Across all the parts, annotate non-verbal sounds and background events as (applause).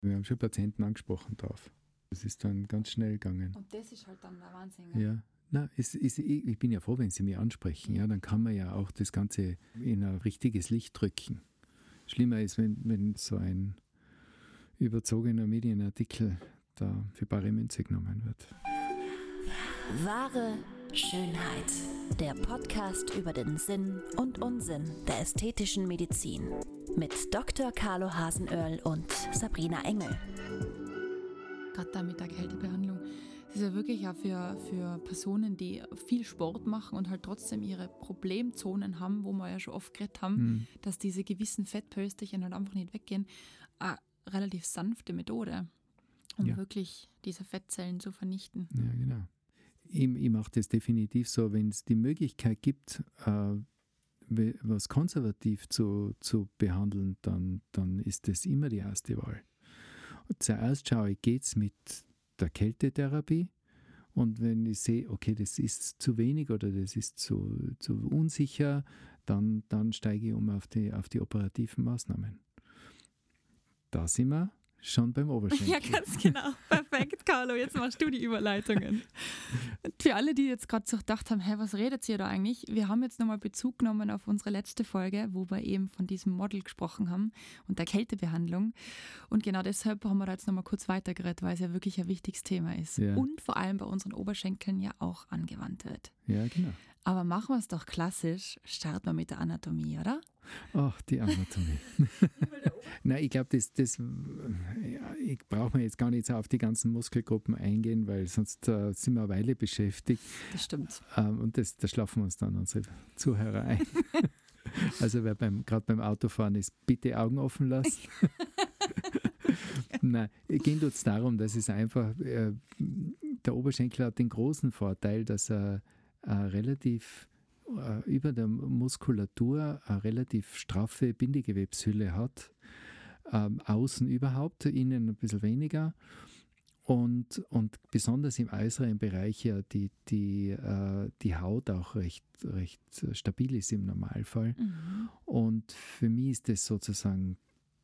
Wir haben schon Patienten angesprochen drauf. Das ist dann ganz schnell gegangen. Und das ist halt dann der Wahnsinn. Ja. Na, es, es, ich bin ja froh, wenn Sie mich ansprechen. Ja, dann kann man ja auch das Ganze in ein richtiges Licht drücken. Schlimmer ist, wenn, wenn so ein überzogener Medienartikel da für bare Münze genommen wird. Wahre Schönheit. Der Podcast über den Sinn und Unsinn der ästhetischen Medizin. Mit Dr. Carlo Hasenöhrl und Sabrina Engel. Gerade da mit der Kältebehandlung. Es ist ja wirklich auch für, für Personen, die viel Sport machen und halt trotzdem ihre Problemzonen haben, wo wir ja schon oft geredet haben, Hm. dass diese gewissen Fettpölsterchen halt einfach nicht weggehen. Eine relativ sanfte Methode, um Ja. wirklich diese Fettzellen zu vernichten. Ja, genau. Ich, ich mache das definitiv so, wenn es die Möglichkeit gibt, äh, was konservativ zu, zu behandeln, dann, dann ist das immer die erste Wahl. Zuerst schaue ich, geht es mit der Kältetherapie? Und wenn ich sehe, okay, das ist zu wenig oder das ist zu, zu unsicher, dann, dann steige ich um auf die, auf die operativen Maßnahmen. Da sind wir schon beim Oberschenkel. Ja, ganz genau. (laughs) Perfekt, Carlo. Jetzt machst du die Überleitungen. Und (laughs) für alle, die jetzt gerade so gedacht haben, hä, was redet ihr da eigentlich? Wir haben jetzt nochmal Bezug genommen auf unsere letzte Folge, wo wir eben von diesem Model gesprochen haben und der Kältebehandlung. Und genau deshalb haben wir da jetzt nochmal kurz weitergeredet, weil es ja wirklich ein wichtiges Thema ist. Ja. Und vor allem bei unseren Oberschenkeln ja auch angewandt wird. Ja, genau. Aber machen wir es doch klassisch. Starten wir mit der Anatomie, oder? Ach, die Anatomie. (laughs) Nein, ich glaube, das, das, ja, ich brauche mir jetzt gar nicht so auf die ganzen Muskelgruppen eingehen, weil sonst äh, sind wir eine Weile beschäftigt Das stimmt. ähm, und das, da schlafen uns dann unsere Zuhörer ein. (laughs) also wer beim, gerade beim Autofahren ist, bitte Augen offen lassen. (laughs) Nein, tut es darum, dass es einfach, äh, der Oberschenkel hat den großen Vorteil, dass er äh, relativ äh, über der Muskulatur eine relativ straffe Bindegewebshülle hat. Ähm, außen überhaupt, innen ein bisschen weniger. Und, und besonders im äußeren Bereich ja die, die, äh, die Haut auch recht, recht stabil ist im Normalfall. Mhm. Und für mich ist das sozusagen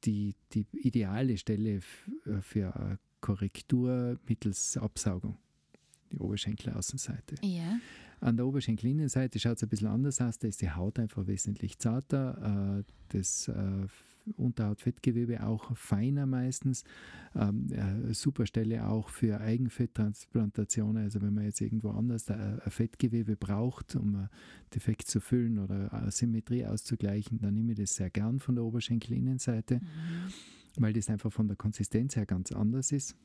die, die ideale Stelle äh, für eine Korrektur mittels Absaugung, die Oberschenkelaußenseite. Ja. An der Oberschenkelinnenseite schaut es ein bisschen anders aus, da ist die Haut einfach wesentlich zarter, äh, das äh, Unterhautfettgewebe auch feiner meistens, ähm, äh, super Stelle auch für Eigenfetttransplantationen, also wenn man jetzt irgendwo anders da, ein Fettgewebe braucht, um ein Defekt zu füllen oder Symmetrie auszugleichen, dann nehme ich das sehr gern von der Oberschenkelinnenseite, weil das einfach von der Konsistenz her ganz anders ist.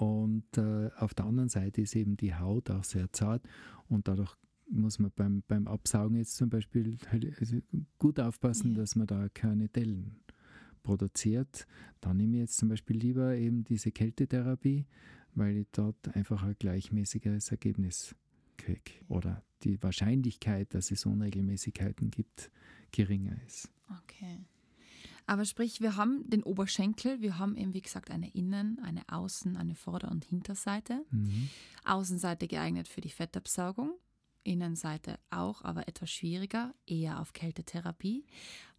Und äh, auf der anderen Seite ist eben die Haut auch sehr zart und dadurch muss man beim, beim Absaugen jetzt zum Beispiel also gut aufpassen, dass man da keine Dellen produziert. Dann nehme ich jetzt zum Beispiel lieber eben diese Kältetherapie, weil ich dort einfach ein gleichmäßigeres Ergebnis kriege. Oder die Wahrscheinlichkeit, dass es Unregelmäßigkeiten gibt, geringer ist. Okay. Aber sprich, wir haben den Oberschenkel, wir haben eben wie gesagt eine Innen-, eine Außen-, eine Vorder- und Hinterseite. Mhm. Außenseite geeignet für die Fettabsaugung, Innenseite auch, aber etwas schwieriger, eher auf Kältetherapie.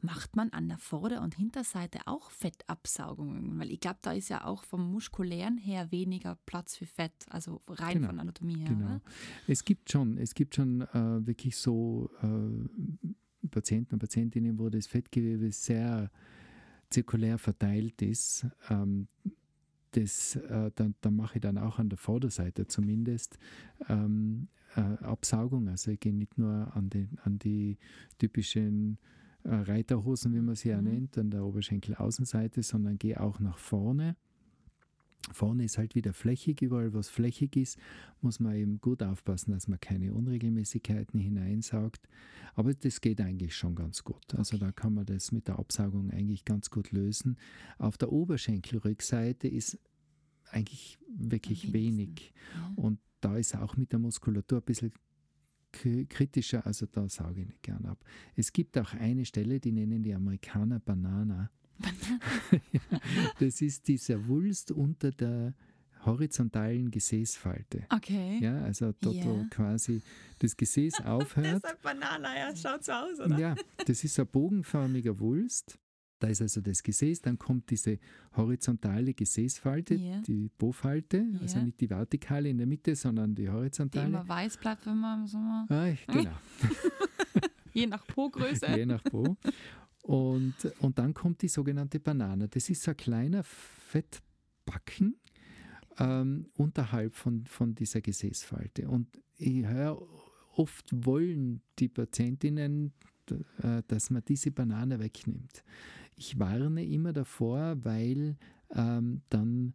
Macht man an der Vorder- und Hinterseite auch Fettabsaugungen? Weil ich glaube, da ist ja auch vom muskulären her weniger Platz für Fett, also rein Genau, von Anatomie her. Genau. Oder? Es gibt schon, es gibt schon äh, wirklich so äh, Patienten und Patientinnen, wo das Fettgewebe sehr zirkulär verteilt ist. Ähm, das, äh, da, da mache ich dann auch an der Vorderseite zumindest ähm, äh, Absaugung. Also ich gehe nicht nur an, den, an die typischen äh, Reiterhosen, wie man sie ja Mhm. nennt, an der Oberschenkelaußenseite, sondern gehe auch nach vorne. Vorne ist halt wieder flächig, überall was flächig ist, muss man eben gut aufpassen, dass man keine Unregelmäßigkeiten hineinsaugt. Aber das geht eigentlich schon ganz gut. Also Okay. da kann man das mit der Absaugung eigentlich ganz gut lösen. Auf der Oberschenkelrückseite ist eigentlich wirklich wenig. Ja. Und da ist auch mit der Muskulatur ein bisschen kritischer, also da sauge ich nicht gern ab. Es gibt auch eine Stelle, die nennen die Amerikaner Banana. (laughs) das ist dieser Wulst unter der horizontalen Gesäßfalte. Okay. Ja, also dort, wo Ja. quasi das Gesäß (laughs) aufhört. Deshalb Banana, ja, schaut so aus, Ja, das ist ein bogenförmiger Wulst. Da ist also das Gesäß, dann kommt diese horizontale Gesäßfalte, Ja. die Po-Falte, also Ja. nicht die vertikale in der Mitte, sondern die Die horizontale. immer weiß bleibt, wenn man im Sommer, Ah, genau, (laughs) je nach Po-Größe. je nach Po. Und, und dann kommt die sogenannte Banane. Das ist ein kleiner Fettbacken ähm, unterhalb von, von dieser Gesäßfalte. Und ich höre, oft wollen die Patientinnen, äh, dass man diese Banane wegnimmt. Ich warne immer davor, weil ähm, dann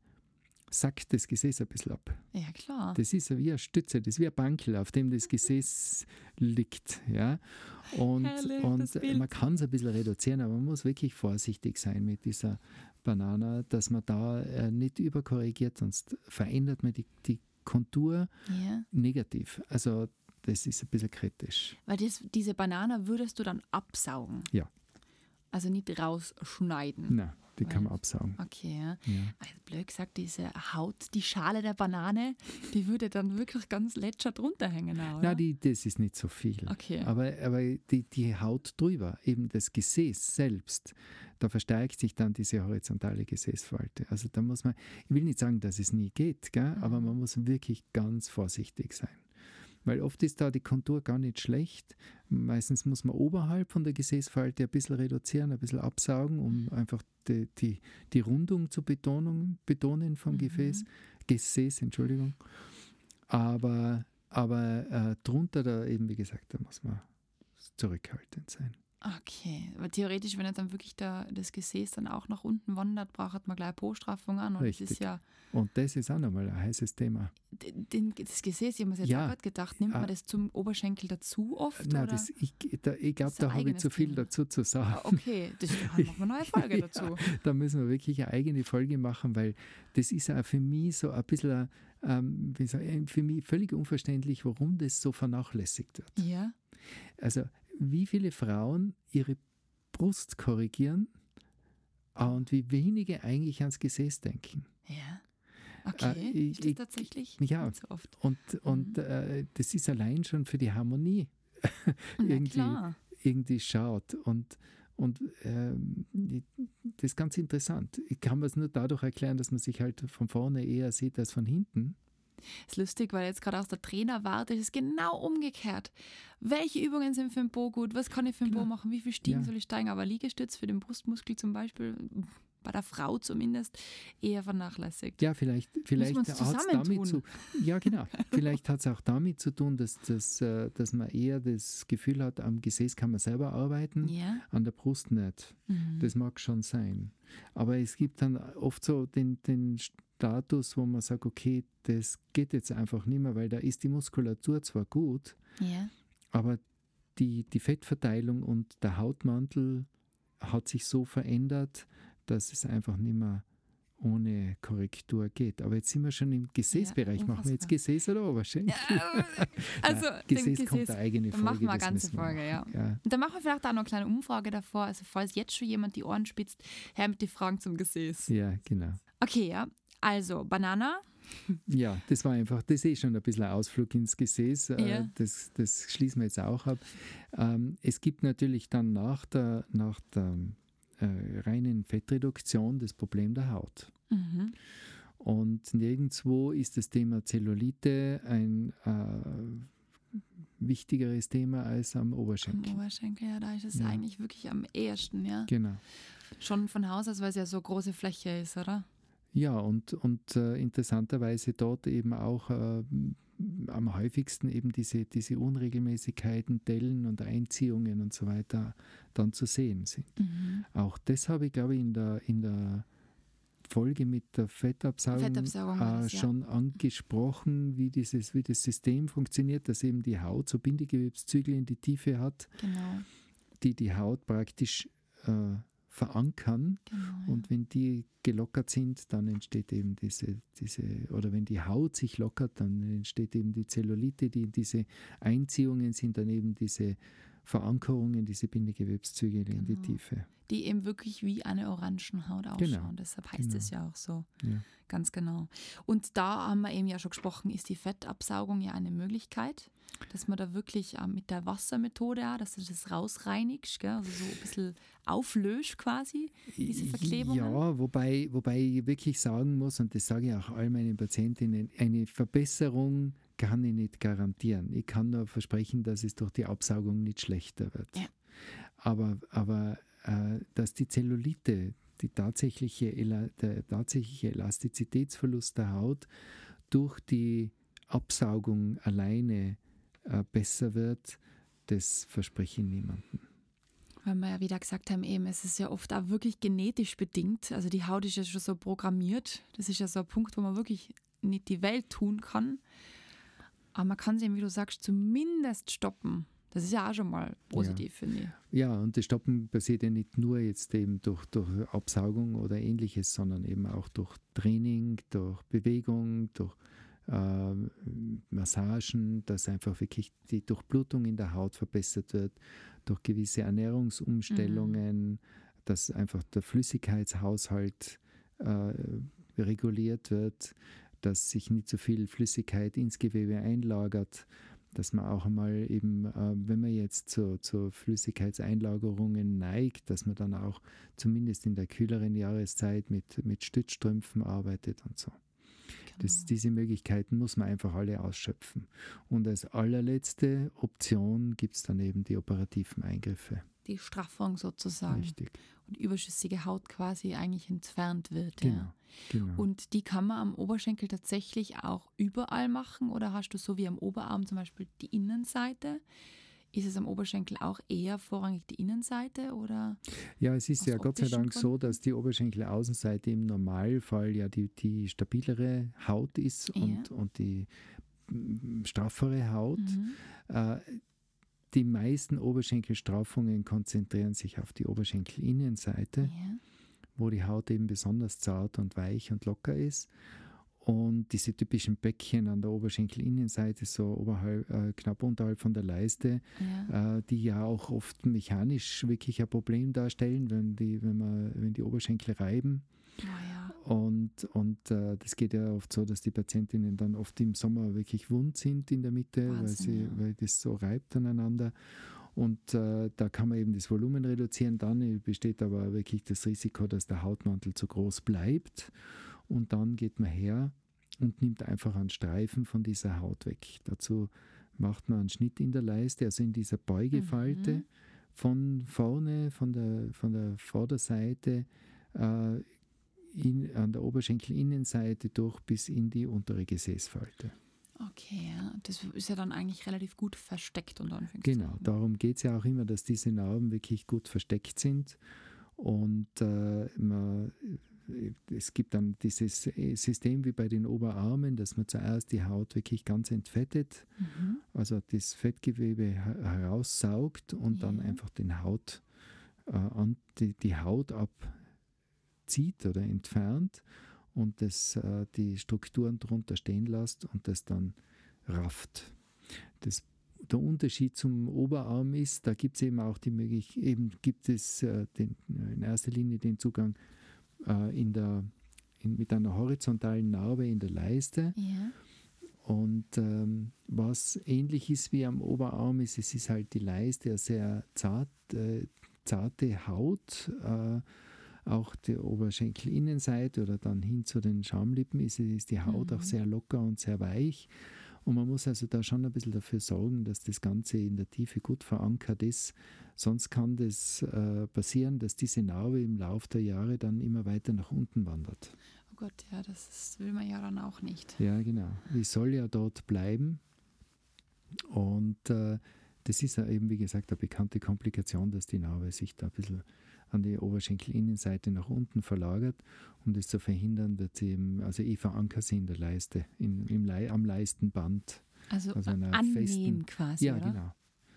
sackt das Gesäß ein bisschen ab. Ja, klar. Das ist wie eine Stütze, das ist wie ein Bankel, auf dem das Gesäß liegt. Ja? Und, Herrlich, und man kann es ein bisschen reduzieren, aber man muss wirklich vorsichtig sein mit dieser Banane, dass man da äh, nicht überkorrigiert, sonst verändert man die, die Kontur ja. negativ. Also das ist ein bisschen kritisch. Weil das, diese Banane würdest du dann absaugen. Ja. Also nicht rausschneiden. Nein, die kann man absaugen. Okay, ja. Ja. Also blöd gesagt, diese Haut, die Schale der Banane, die würde dann wirklich ganz lätscher drunter hängen. Auch? Na, die, das ist nicht so viel. Okay. Aber, aber die, die Haut drüber, eben das Gesäß selbst, da verstärkt sich dann diese horizontale Gesäßfalte. Also da muss man, ich will nicht sagen, dass es nie geht, gell? aber Mhm. man muss wirklich ganz vorsichtig sein. Weil oft ist da die Kontur gar nicht schlecht. Meistens muss man oberhalb von der Gesäßfalte ein bisschen reduzieren, ein bisschen absaugen, um einfach die, die, die Rundung zu betonen, betonen vom Mhm. Gefäß, Gesäß, Entschuldigung. Aber, aber äh, drunter da eben, wie gesagt, da muss man zurückhaltend sein. Okay, aber theoretisch, wenn er dann wirklich da, das Gesäß dann auch nach unten wandert, braucht man gleich Po-Straffung an. Und das ist Richtig. ja, Und das ist auch nochmal ein heißes Thema. den, das Gesäß, ich habe mir jetzt Ja. gerade gedacht, nimmt Ah. man das zum Oberschenkel dazu oft? Nein, oder? das, ich, da, ich glaube, da habe ich zu viel Thema. dazu zu sagen. Ah, okay, das machen wir eine neue Folge (laughs) Ja. dazu. Da müssen wir wirklich eine eigene Folge machen, weil das ist auch für mich so ein bisschen, ähm, wie soll ich, für mich völlig unverständlich, warum das so vernachlässigt wird. Ja, Also, wie viele Frauen ihre Brust korrigieren und wie wenige eigentlich ans Gesäß denken. ja. Okay, ich- ich- tatsächlich ja. nicht so oft. Und, und Mhm. äh, das ist allein schon für die Harmonie (laughs) irgendwie- irgendwie schaut. Und, und ähm, das ist ganz interessant. Ich kann es nur dadurch erklären, dass man sich halt von vorne eher sieht als von hinten. Ist lustig, weil jetzt gerade aus der Trainerwarte ist es genau umgekehrt. Welche Übungen sind für den Po gut? Was kann ich für den Po Genau. machen? Wie viel Stiegen Ja. soll ich steigen? Aber Liegestütz für den Brustmuskel zum Beispiel, bei der Frau zumindest, eher vernachlässigt. Ja, vielleicht, vielleicht uns hat's damit zu Ja, genau. (laughs) vielleicht hat es auch damit zu tun, dass, dass, äh, dass man eher das Gefühl hat, am Gesäß kann man selber arbeiten, Ja. an der Brust nicht. Mhm. Das mag schon sein. Aber es gibt dann oft so den, den Status, wo man sagt, okay, das geht jetzt einfach nicht mehr, weil da ist die Muskulatur zwar gut, ja. aber die, die Fettverteilung und der Hautmantel hat sich so verändert, dass es einfach nicht mehr ohne Korrektur geht. Aber jetzt sind wir schon im Gesäßbereich. Machen wir jetzt. Gesäß oder Oberschenkel? (laughs) also, Nein, dem Gesäß, kommt Gesäß- eine eigene dann Folge. machen wir eine ganze wir Folge, machen. ja. Und dann machen wir vielleicht auch noch eine kleine Umfrage davor. Also, falls jetzt schon jemand die Ohren spitzt, her mit den Fragen zum Gesäß. Ja, genau. Okay, ja. Also, Banana. Ja, das war einfach, das ist eh schon ein bisschen ein Ausflug ins Gesäß. Äh, Ja. Das, das schließen wir jetzt auch ab. Ähm, es gibt natürlich dann nach der, nach der äh, reinen Fettreduktion das Problem der Haut. Mhm. Und nirgendwo ist das Thema Zellulite ein äh, wichtigeres Thema als am Am Oberschenkel. Oberschenkel, ja, da ist es Ja. eigentlich wirklich am ehesten, ja. Genau. Schon von Haus aus, weil es ja so große Fläche ist, oder? Ja, und, und äh, interessanterweise dort eben auch äh, am häufigsten eben diese, diese Unregelmäßigkeiten, Dellen und Einziehungen und so weiter dann zu sehen sind. Mhm. Auch das habe ich, glaube ich, in der, in der Folge mit der Fettabsaugung, Fettabsaugung äh, das, ja. schon angesprochen, wie, dieses, wie das System funktioniert, dass eben die Haut so Bindegewebszügel in die Tiefe hat, Genau. die die Haut praktisch äh, verankern. genau. Und wenn die gelockert sind, dann entsteht eben diese, diese, oder wenn die Haut sich lockert, dann entsteht eben die Zellulite, die diese Einziehungen sind dann eben diese Verankerungen, diese Bindegewebszüge in die Genau. Tiefe. Die eben wirklich wie eine Orangenhaut ausschauen. Genau. Deshalb heißt Genau. es ja auch so. Ja. Ganz genau. Und da haben wir eben ja schon gesprochen, ist die Fettabsaugung ja eine Möglichkeit, dass man da wirklich äh, mit der Wassermethode auch, dass du das rausreinigst, gell? also so ein bisschen auflöst quasi, diese Verklebungen. Ja, wobei, wobei ich wirklich sagen muss, und das sage ich auch all meinen Patientinnen, eine Verbesserung kann ich nicht garantieren. Ich kann nur versprechen, dass es durch die Absaugung nicht schlechter wird. Ja. Aber, aber äh, dass die Zellulite, die tatsächliche, der tatsächliche Elastizitätsverlust der Haut durch die Absaugung alleine äh, besser wird, das verspreche ich niemandem. Weil wir ja wieder gesagt haben, eben, es ist ja oft auch wirklich genetisch bedingt. Also die Haut ist ja schon so programmiert. Das ist ja so ein Punkt, wo man wirklich nicht die Welt tun kann. Aber man kann sie eben, wie du sagst, zumindest stoppen. Das ist ja auch schon mal positiv, finde ich. Ja, und das Stoppen passiert ja nicht nur jetzt eben durch, durch Absaugung oder ähnliches, sondern eben auch durch Training, durch Bewegung, durch äh, Massagen, dass einfach wirklich die Durchblutung in der Haut verbessert wird, durch gewisse Ernährungsumstellungen, dass einfach der Flüssigkeitshaushalt äh, reguliert wird, dass sich nicht so viel Flüssigkeit ins Gewebe einlagert, dass man auch einmal eben, äh, wenn man jetzt zu, zu Flüssigkeitseinlagerungen neigt, dass man dann auch zumindest in der kühleren Jahreszeit mit, mit Stützstrümpfen arbeitet und so. Das, Genau. diese Möglichkeiten muss man einfach alle ausschöpfen. Und als allerletzte Option gibt es dann eben die operativen Eingriffe. Die Straffung sozusagen. Richtig. Und überschüssige Haut quasi eigentlich entfernt wird. Genau. Ja. genau. Und die kann man am Oberschenkel tatsächlich auch überall machen oder hast du so wie am Oberarm zum Beispiel die Innenseite? Ist es am Oberschenkel auch eher vorrangig die Innenseite oder? Ja, es ist ja Gott sei Dank so, Gründen? dass die Oberschenkelaußenseite im Normalfall ja die, die stabilere Haut ist Ja. und, und die straffere Haut. Mhm. Äh, die meisten Oberschenkelstraffungen konzentrieren sich auf die Oberschenkelinnenseite, Ja. wo die Haut eben besonders zart und weich und locker ist. Und diese typischen Bäckchen an der Oberschenkelinnenseite, so oberhalb, äh, knapp unterhalb von der Leiste, Ja. äh, die ja auch oft mechanisch wirklich ein Problem darstellen, wenn die, wenn man, wenn die Oberschenkel reiben. Oh, ja. Und, und äh, das geht ja oft so, dass die Patientinnen dann oft im Sommer wirklich wund sind in der Mitte, weil, Wahnsinn, sie, ja. weil das so reibt aneinander. Und äh, da kann man eben das Volumen reduzieren. Dann besteht aber wirklich das Risiko, dass der Hautmantel zu groß bleibt. Und dann geht man her und nimmt einfach einen Streifen von dieser Haut weg. Dazu macht man einen Schnitt in der Leiste, also in dieser Beugefalte Mhm. von vorne, von der, von der Vorderseite äh, in, an der Oberschenkelinnenseite durch bis in die untere Gesäßfalte. Okay, ja. Das ist ja dann eigentlich relativ gut versteckt Anführungszeichen. Genau, darum geht es ja auch immer, dass diese Narben wirklich gut versteckt sind. Und äh, man, es gibt dann dieses System wie bei den Oberarmen, dass man zuerst die Haut wirklich ganz entfettet, Mhm. also das Fettgewebe her- heraussaugt und dann Ja. einfach den Haut, äh, an, die, die Haut abzieht oder entfernt und das, äh, die Strukturen drunter stehen lässt und das dann rafft. Das, der Unterschied zum Oberarm ist, da gibt es eben auch die Möglichkeit, eben gibt es äh, den, in erster Linie den Zugang äh, in der, in, mit einer horizontalen Narbe in der Leiste. Ja. Und ähm, was ähnlich ist wie am Oberarm ist, es ist halt die Leiste, eine sehr zart, äh, zarte Haut. Äh, auch die Oberschenkelinnenseite oder dann hin zu den Schamlippen ist, ist die Haut Mhm. auch sehr locker und sehr weich. Und man muss also da schon ein bisschen dafür sorgen, dass das Ganze in der Tiefe gut verankert ist. Sonst kann das äh, passieren, dass diese Narbe im Laufe der Jahre dann immer weiter nach unten wandert. Oh Gott, ja, das ist, will man ja dann auch nicht. Ja, genau. Die soll ja dort bleiben. Und äh, das ist ja eben, wie gesagt, eine bekannte Komplikation, dass die Narbe sich da ein bisschen an die Oberschenkelinnenseite nach unten verlagert. Um das zu verhindern, wird sie eben, also ich verankere sie in der Leiste, in, im Lei, am Leistenband. Also, Also einer annähen festen- quasi, ja, oder? genau.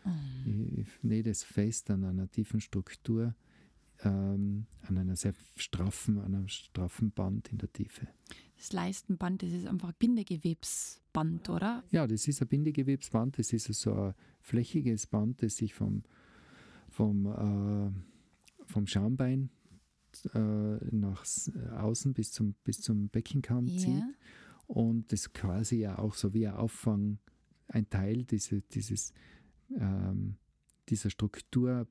Mhm. Ich, ich nähe das fest an einer tiefen Struktur, ähm, an einer sehr straffen, an einem straffen Band in der Tiefe. Das Leistenband, das ist einfach Bindegewebsband, oder? Ja, das ist ein Bindegewebsband, das ist so ein flächiges Band, das sich vom, vom, äh, vom Schambein äh, nach außen bis zum, bis zum Beckenkamm Ja. zieht. Und das quasi ja auch so wie ein Auffang, ein Teil diese, dieses, ähm, dieser Struktur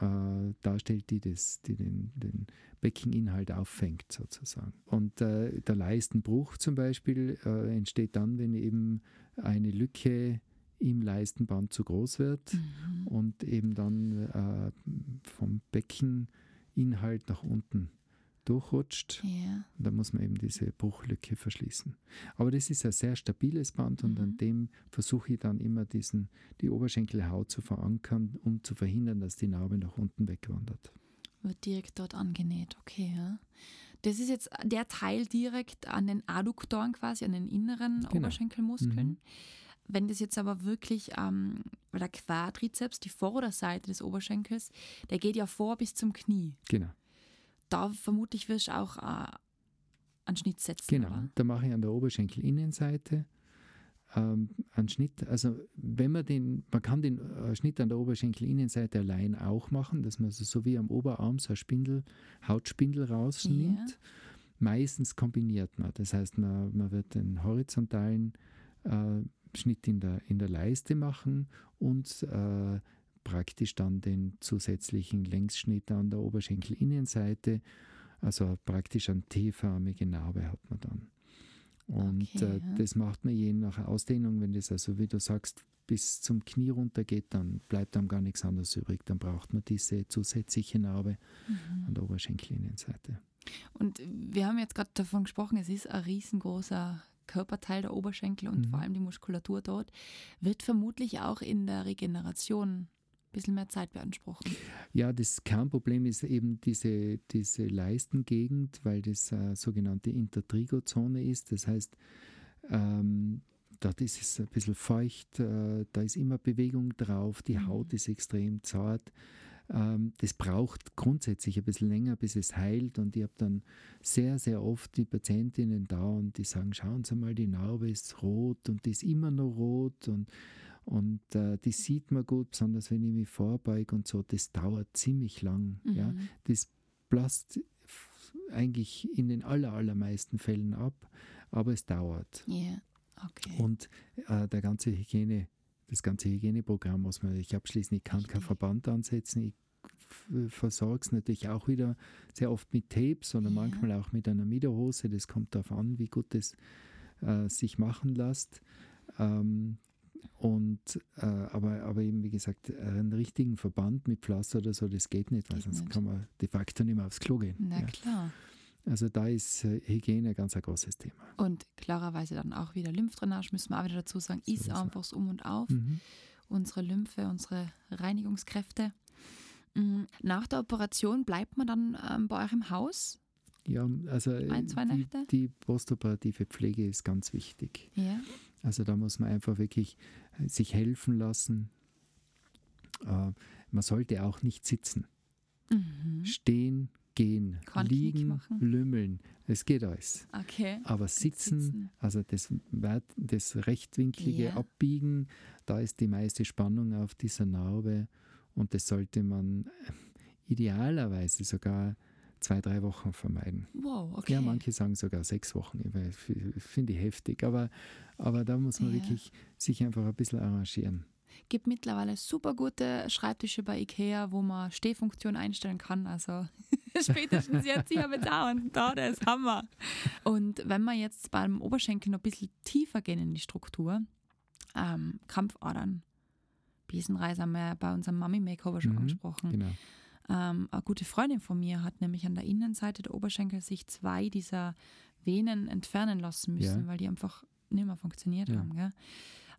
äh, darstellt, die, das, die den, den Beckeninhalt auffängt sozusagen. Und äh, der Leistenbruch zum Beispiel äh, entsteht dann, wenn eben eine Lücke im Leistenband zu groß wird Mhm. und eben dann äh, vom Beckeninhalt nach unten durchrutscht. Ja. Da muss man eben diese Bruchlücke verschließen. Aber das ist ein sehr stabiles Band und an Mhm. dem versuche ich dann immer diesen, die Oberschenkelhaut zu verankern, um zu verhindern, dass die Narbe nach unten wegwandert. Wird direkt dort angenäht, okay. Ja. Das ist jetzt der Teil direkt an den Adduktoren quasi, an den inneren Genau. Oberschenkelmuskeln. Mhm. Wenn das jetzt aber wirklich, ähm, weil der Quadrizeps, die Vorderseite des Oberschenkels, der geht ja vor bis zum Knie. Genau. Da vermutlich wirst du auch äh, einen Schnitt setzen. Genau, Oder? da mache ich an der Oberschenkelinnenseite ähm, einen Schnitt. Also wenn man den, man kann den äh, Schnitt an der Oberschenkelinnenseite allein auch machen, dass man also so wie am Oberarm so eine Spindel, Hautspindel rausnimmt. Ja. Meistens kombiniert man. Das heißt, man, man wird den horizontalen äh, Schnitt in der, in der Leiste machen und äh, praktisch dann den zusätzlichen Längsschnitt an der Oberschenkelinnenseite. Also praktisch eine T-förmige Narbe hat man dann. Und Okay, äh, ja. das macht man je nach Ausdehnung, wenn das also, wie du sagst, bis zum Knie runter geht, dann bleibt einem gar nichts anderes übrig. Dann braucht man diese zusätzliche Narbe Mhm. an der Oberschenkelinnenseite. Und wir haben jetzt gerade davon gesprochen, es ist ein riesengroßer Körperteil der Oberschenkel und Mhm. vor allem die Muskulatur dort, wird vermutlich auch in der Regeneration ein bisschen mehr Zeit beanspruchen. Ja, das Kernproblem ist eben diese, diese Leistengegend, weil das äh, sogenannte Intertrigozone ist. Das heißt, ähm, dort ist es ein bisschen feucht, äh, da ist immer Bewegung drauf, die Mhm. Haut ist extrem zart. Ähm, das braucht grundsätzlich ein bisschen länger, bis es heilt. Und ich habe dann sehr, sehr oft die Patientinnen da und die sagen, schauen Sie mal, die Narbe ist rot und die ist immer noch rot und und äh, die sieht man gut, besonders wenn ich mich vorbeuge und so. Das dauert ziemlich lang. Ja. Mhm. Das blasst f- eigentlich in den aller, allermeisten Fällen ab, aber es dauert. Ja, okay. Und äh, der ganze Hygiene, das ganze Hygieneprogramm muss man natürlich abschließen. Ich kann keinen. Verband ansetzen. Ich versorge es natürlich auch wieder sehr oft mit Tape, sondern Ja. manchmal auch mit einer Miederhose. Das kommt darauf an, wie gut es äh, sich machen lässt. Ähm, und äh, aber, aber eben, wie gesagt, einen richtigen Verband mit Pflaster oder so, das geht nicht, weil Geht sonst nicht. kann man de facto nicht mehr aufs Klo gehen. Na Ja. klar. Also da ist äh, Hygiene ein ganz ein großes Thema. Und klarerweise dann auch wieder Lymphdrainage, müssen wir auch wieder dazu sagen, So ist ist einfach das Um und Auf. Mhm. Unsere Lymphe, unsere Reinigungskräfte. Mm, Nach der Operation bleibt man dann ähm, bei euch im Haus? Ja, also äh, Ein, zwei die, Nächte? die postoperative Pflege ist ganz wichtig. Ja. Also da muss man einfach wirklich äh, sich helfen lassen. Äh, man sollte auch nicht sitzen. Mhm. Stehen, gehen, Knick liegen, lümmeln. Es geht alles. Okay. Aber sitzen, sitzen. also das, das rechtwinklige Ja. Abbiegen, da ist die meiste Spannung auf dieser Narbe und das sollte man äh, idealerweise sogar zwei, drei Wochen vermeiden. Wow, okay. Ja, manche sagen sogar sechs Wochen, finde ich heftig, aber, aber da muss man Ja. wirklich sich einfach ein bisschen arrangieren. Gibt mittlerweile super gute Schreibtische bei Ikea, wo man Stehfunktion einstellen kann. Also (laughs) spätestens jetzt, ich habe jetzt auch einen da, der ist Hammer. Und wenn wir jetzt beim Oberschenkel noch ein bisschen tiefer gehen in die Struktur, ähm, Krampfadern, Besenreise haben wir bei unserem Mami-Makeover schon Mhm, angesprochen. Genau. Ähm, eine gute Freundin von mir hat nämlich an der Innenseite der Oberschenkel sich zwei dieser Venen entfernen lassen müssen, Ja. weil die einfach nicht mehr funktioniert Ja. haben. Gell?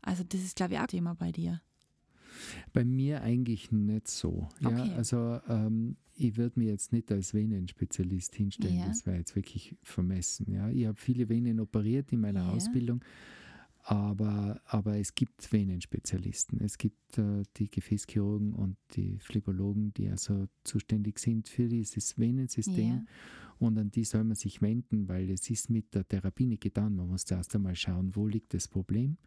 Also das ist, glaube ich, auch Thema bei dir. Bei mir eigentlich nicht so. Ja, Okay. also ähm, ich würde mir jetzt nicht als Venenspezialist hinstellen, Ja. das wäre jetzt wirklich vermessen. Ja. Ich habe viele Venen operiert in meiner Ja. Ausbildung, aber, aber es gibt Venenspezialisten. Es gibt äh, die Gefäßchirurgen und die Phlebologen, die also zuständig sind für dieses Venensystem. Ja. Und an die soll man sich wenden, weil es ist mit der Therapie nicht getan. Man muss zuerst einmal schauen, wo liegt das Problem,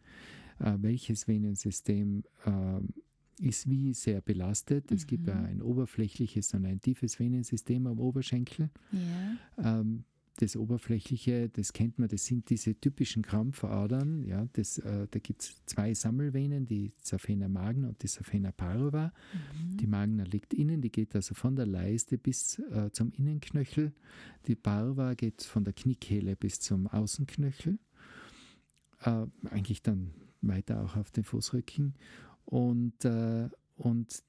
welches Venensystem äh, ist wie sehr belastet. Es gibt ja Mhm. ein oberflächliches und ein tiefes Venensystem am Oberschenkel. Ja. Ähm, das Oberflächliche, das kennt man, das sind diese typischen Krampfadern. Ja, das, äh, da gibt es zwei Sammelvenen, die Safena magna und die Safena parva. Mhm. Die Magna liegt innen, die geht also von der Leiste bis äh, zum Innenknöchel. Die Parva geht von der Kniekehle bis zum Außenknöchel. Äh, eigentlich dann weiter auch auf den Fußrücken. Und, äh, und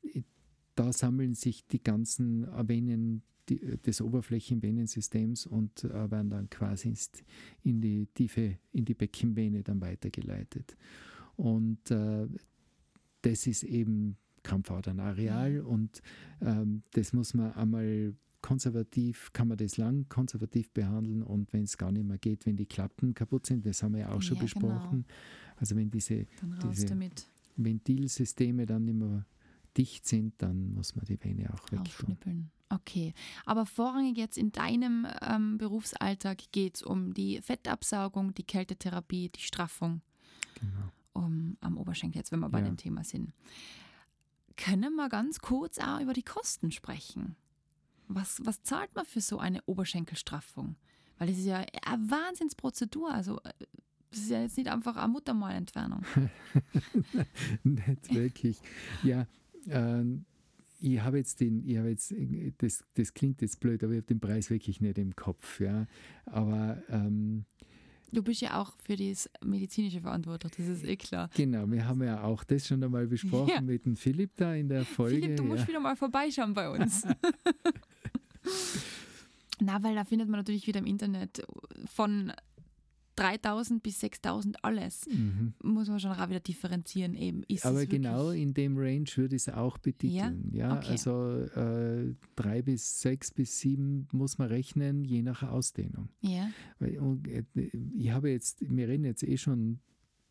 da sammeln sich die ganzen Venen die, des Oberflächenvenensystems und äh, werden dann quasi in die tiefe, in die Beckenvene dann weitergeleitet. Und äh, das ist eben Krampfadernareal und ähm, das muss man einmal konservativ, kann man das lang konservativ behandeln und wenn es gar nicht mehr geht, wenn die Klappen kaputt sind, das haben wir ja auch schon Ja, besprochen. Also wenn diese diese. Ventilsysteme dann mehr dicht sind, dann muss man die Vene auch wegtun. Aufschnippeln. Okay, aber vorrangig jetzt in deinem ähm, Berufsalltag geht es um die Fettabsaugung, die Kältetherapie, die Straffung Genau. um, am Oberschenkel, jetzt wenn wir bei Ja. dem Thema sind. Können wir ganz kurz auch über die Kosten sprechen? Was, was zahlt man für so eine Oberschenkelstraffung? Weil das ist ja eine Wahnsinnsprozedur. Also äh, das ist ja jetzt nicht einfach eine Muttermalentfernung. nicht (laughs) wirklich. Ja, ähm, ich habe jetzt den, ich habe jetzt, äh, das, das klingt jetzt blöd, aber ich habe den Preis wirklich nicht im Kopf. Ja. Aber ähm, Du bist ja auch für das Medizinische verantwortlich, das ist eh klar. genau, wir haben ja auch das schon einmal besprochen Ja. mit dem Philipp da in der Folge. Philipp, du musst ja. wieder mal vorbeischauen bei uns. (laughs) Na, weil da findet man natürlich wieder im Internet von 3000 bis 6000 alles. Mhm. Muss man schon auch wieder differenzieren eben. Ist Aber genau in dem Range würde ich es auch betiteln. Ja, Okay. also äh, drei bis sechs bis sieben muss man rechnen, je nach Ausdehnung. Ja, und, äh, ich habe jetzt, wir reden jetzt eh schon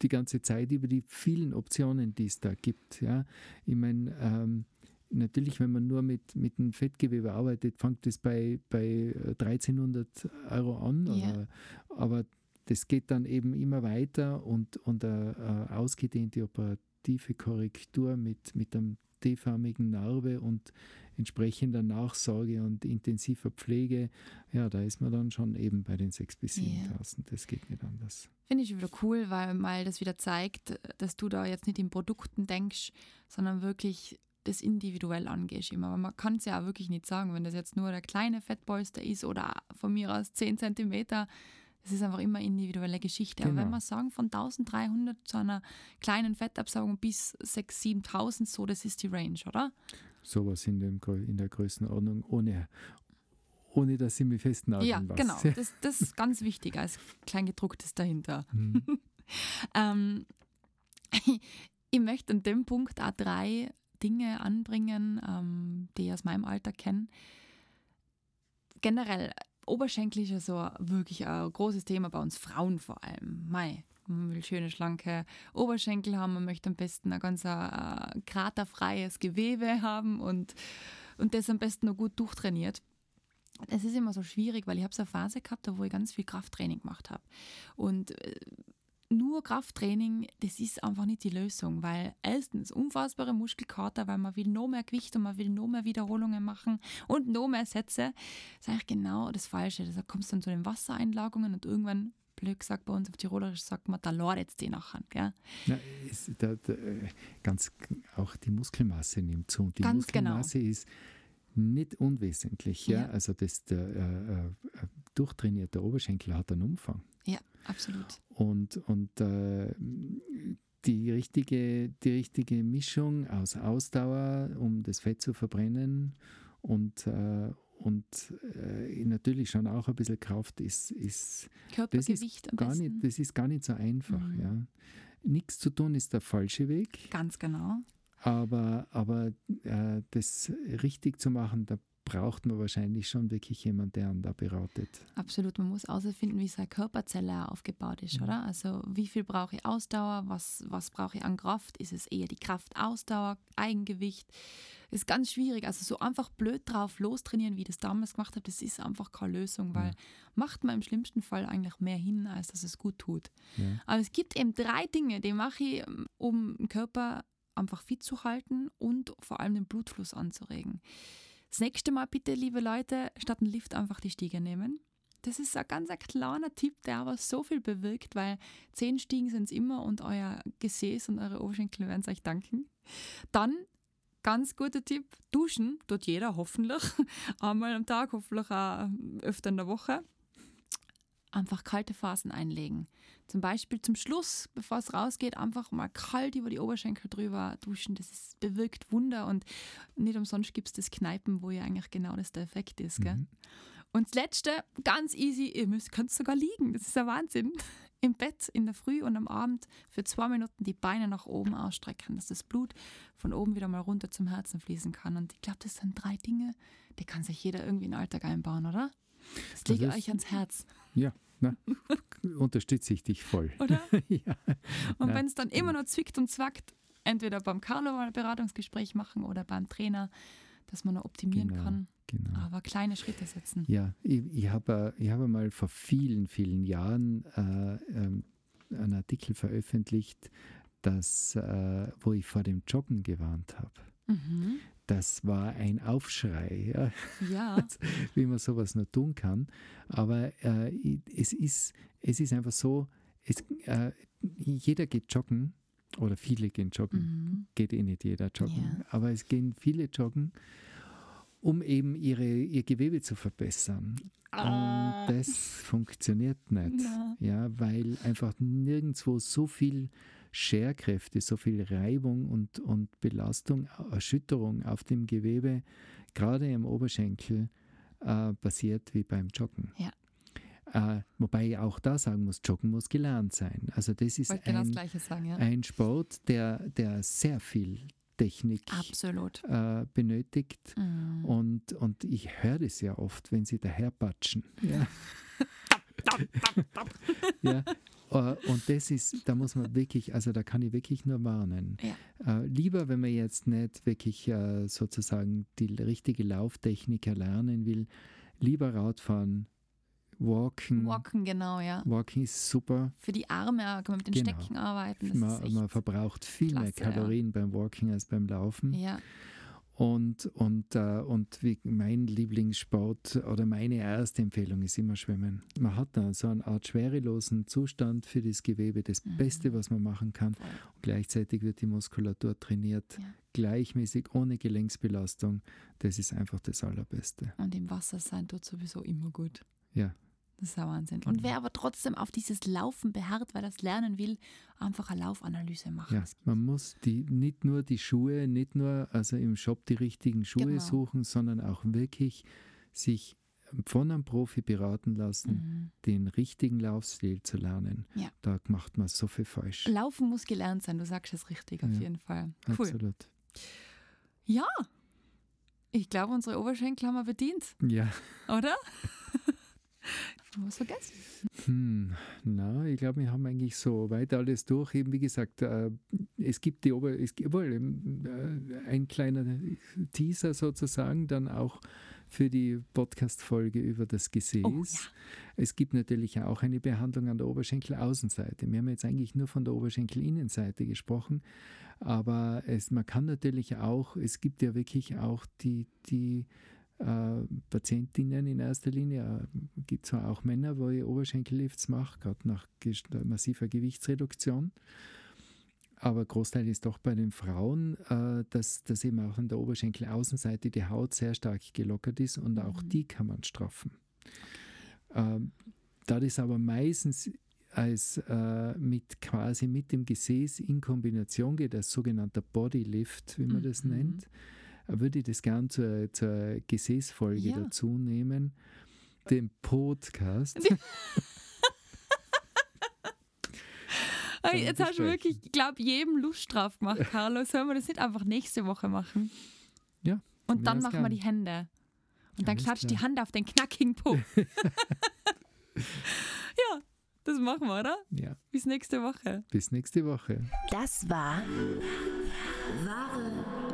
die ganze Zeit über die vielen Optionen, die es da gibt. Ja, ich meine, ähm, natürlich, wenn man nur mit, mit dem Fettgewebe arbeitet, fängt es bei, bei äh, 1300 Euro an, Ja. aber, aber das geht dann eben immer weiter und, und eine, eine ausgedehnte operative Korrektur mit, mit einem T-förmigen Narbe und entsprechender Nachsorge und intensiver Pflege, ja, da ist man dann schon eben bei den 6.000 bis Ja. 7.000. Das geht nicht anders. finde ich wieder cool, weil mal das wieder zeigt, dass du da jetzt nicht in Produkten denkst, sondern wirklich das individuell angehst immer. Aber man kann es ja auch wirklich nicht sagen, wenn das jetzt nur der kleine Fettbolster ist oder von mir aus 10 Zentimeter. Das ist einfach immer individuelle Geschichte. Aber wenn Genau. wir sagen, von 1300 zu einer kleinen Fettabsaugung bis 6.000, 7.000, so, das ist die Range, oder? Sowas in, dem, in der Größenordnung, ohne, ohne dass ich mich festnageln ja, lasse. genau. (laughs) Das, das ist ganz wichtig als Kleingedrucktes dahinter. Hm. (laughs) Ähm, (laughs) ich möchte an dem Punkt auch drei Dinge anbringen, ähm, die ich aus meinem Alter kenne. Generell, Oberschenkel ist ja so wirklich ein großes Thema bei uns Frauen vor allem. Mei, man will schöne, schlanke Oberschenkel haben, man möchte am besten ein ganz äh, kraterfreies Gewebe haben und, und das am besten noch gut durchtrainiert. Es ist immer so schwierig, weil ich habe so eine Phase gehabt, wo ich ganz viel Krafttraining gemacht habe. Und äh, nur Krafttraining, das ist einfach nicht die Lösung, weil erstens unfassbare Muskelkater, weil man will noch mehr Gewicht und man will noch mehr Wiederholungen machen und noch mehr Sätze. Das ist eigentlich genau das Falsche. Da kommst du dann zu den Wassereinlagungen und irgendwann, blöd gesagt bei uns auf Tirolerisch, sagt man, da lordet es die nachher. Gell? Na, es, da, da, äh, ganz, auch die Muskelmasse nimmt zu. Und die Ganz genau. Muskelmasse ist nicht unwesentlich. Ja? Ja. Also das, der äh, äh, durchtrainierte Oberschenkel hat einen Umfang. Ja, absolut. Und, und äh, die, richtige, die richtige Mischung aus Ausdauer, um das Fett zu verbrennen und, äh, und äh, natürlich schon auch ein bisschen Kraft ist, ist, Körpergewicht am gar besten. nicht, das ist gar nicht so einfach. Mhm. Ja. Nichts zu tun ist der falsche Weg, Ganz genau. aber, aber äh, das richtig zu machen, da braucht man wahrscheinlich schon wirklich jemanden, der einen da beratet. Absolut, man muss herausfinden, wie seine Körperzelle aufgebaut ist, Mhm. oder? Also wie viel brauche ich Ausdauer, was, was brauche ich an Kraft? Ist es eher die Kraft, Ausdauer, Eigengewicht? Ist ganz schwierig. Also so einfach blöd drauf lostrainieren, wie ich das damals gemacht habe, das ist einfach keine Lösung, weil Ja. macht man im schlimmsten Fall eigentlich mehr hin, als dass es gut tut. Ja. Aber es gibt eben drei Dinge, die mache ich, um den Körper einfach fit zu halten und vor allem den Blutfluss anzuregen. Das nächste Mal bitte, liebe Leute, statt einen Lift einfach die Stiege nehmen. Das ist ein ganz ein kleiner Tipp, der aber so viel bewirkt, weil zehn Stiegen sind es immer und euer Gesäß und eure Oberschenkel werden es euch danken. Dann, ganz guter Tipp, duschen tut jeder hoffentlich. (laughs) Einmal am Tag, hoffentlich auch öfter in der Woche. Einfach kalte Phasen einlegen. Zum Beispiel zum Schluss, bevor es rausgeht, einfach mal kalt über die Oberschenkel drüber duschen. Das ist, bewirkt Wunder und nicht umsonst gibt es das Kneipen, wo ja eigentlich genau das der Effekt ist. Gell? Mhm. Und das Letzte, ganz easy, ihr müsst, könnt sogar liegen. Das ist ein Wahnsinn. (laughs) Im Bett in der Früh und am Abend für zwei Minuten die Beine nach oben ausstrecken, dass das Blut von oben wieder mal runter zum Herzen fließen kann. Und ich glaube, das sind drei Dinge, die kann sich jeder irgendwie in den Alltag einbauen, oder? Das lege Das euch ans Herz, Ja, na, (laughs) unterstütze ich dich voll. oder? (laughs) ja. Und wenn es dann immer noch zwickt und zwackt, entweder beim Carlo mal ein Beratungsgespräch machen oder beim Trainer, dass man noch optimieren Genau. kann. Genau. Aber kleine Schritte setzen. Ja, ich, ich habe ich habe mal vor vielen, vielen Jahren äh, ähm, einen Artikel veröffentlicht, das, äh, wo ich vor dem Joggen gewarnt habe. Mhm. Das war ein Aufschrei, ja, Ja, (laughs) wie man sowas nur tun kann. Aber äh, es, ist, es ist einfach so, es, äh, jeder geht joggen oder viele gehen joggen. mhm. Geht eh nicht jeder joggen, Ja. aber es gehen viele joggen, um eben ihre, ihr Gewebe zu verbessern. Ah. Und das funktioniert nicht. Na. Ja, weil einfach nirgendwo so viel Scherkräfte, so viel Reibung und, und Belastung, Erschütterung auf dem Gewebe, gerade im Oberschenkel, äh, passiert wie beim Joggen. Ja. Äh, wobei ich auch da sagen muss, Joggen muss gelernt sein. Also das ist genau das ein, Gleiche sagen, ja. ein Sport, der, der sehr viel Technik äh, benötigt. Mhm. Und, und ich höre das ja oft, wenn sie daherpatschen. (laughs) Ja. ja. Äh, Und das ist, da muss man wirklich, also da kann ich wirklich nur warnen. Ja. Äh, lieber, wenn man jetzt nicht wirklich äh, sozusagen die richtige Lauftechnik erlernen will, lieber Radfahren, Walken. Walken, genau, ja. Walking ist super. Für die Arme kann man mit den Genau. Stecken arbeiten. Man, man verbraucht viel mehr klasse, ja. Kalorien beim Walking als beim Laufen. ja. Und, und, äh, und wie mein Lieblingssport oder meine erste Empfehlung ist immer Schwimmen. Man hat da so eine Art schwerelosen Zustand für das Gewebe, das Mhm. Beste, was man machen kann. Und gleichzeitig wird die Muskulatur trainiert, Ja. gleichmäßig, ohne Gelenksbelastung. Das ist einfach das Allerbeste. Und im Wasser sein tut sowieso immer gut. Ja. Das ist ein Wahnsinn. Und Genau. wer aber trotzdem auf dieses Laufen beharrt, weil er es lernen will, einfach eine Laufanalyse machen. Ja, Das man muss die, nicht nur die Schuhe, nicht nur also im Shop die richtigen Schuhe Genau. suchen, sondern auch wirklich sich von einem Profi beraten lassen, Mhm. den richtigen Laufstil zu lernen. Ja. Da macht man so viel falsch. Laufen muss gelernt sein, du sagst es richtig, auf Ja. jeden Fall. Cool. Absolut. Ja, ich glaube, unsere Oberschenkel haben wir bedient, Ja. oder? (laughs) was vergessen? Hm, na, ich glaube, wir haben eigentlich so weit alles durch. Eben wie gesagt, äh, es gibt die Ober, es gibt wohl äh, ein kleiner Teaser sozusagen, dann auch für die Podcast-Folge über das Gesäß. Oh, ja. Es gibt natürlich auch eine Behandlung an der Oberschenkelaußenseite. Wir haben jetzt eigentlich nur von der Oberschenkelinnenseite gesprochen, aber es, man kann natürlich auch, es gibt ja wirklich auch die, die äh, Patientinnen in erster Linie, äh, gibt zwar auch Männer, wo ich Oberschenkellifts mache, gerade nach massiver Gewichtsreduktion. Aber Großteil ist doch bei den Frauen, äh, dass, dass eben auch an der Oberschenkelaußenseite die Haut sehr stark gelockert ist und auch Mhm. die kann man straffen. Ähm, da das aber meistens als äh, mit quasi mit dem Gesäß in Kombination geht, als sogenannter Bodylift, wie man das Mhm. nennt, äh, würde ich das gern zur, zur Gesäßfolge Ja. dazu nehmen. Den Podcast. Wir (laughs) jetzt hast du wirklich, ich glaube, jedem Lust drauf gemacht, (laughs) Carlo. Sollen wir das nicht einfach nächste Woche machen? Ja, Und dann machen wir gern. die Hände. Und dann Alles klatscht die. Hand auf den knackigen Po. (laughs) ja, das machen wir, oder? ja, Bis nächste Woche. bis nächste Woche. Das war wahre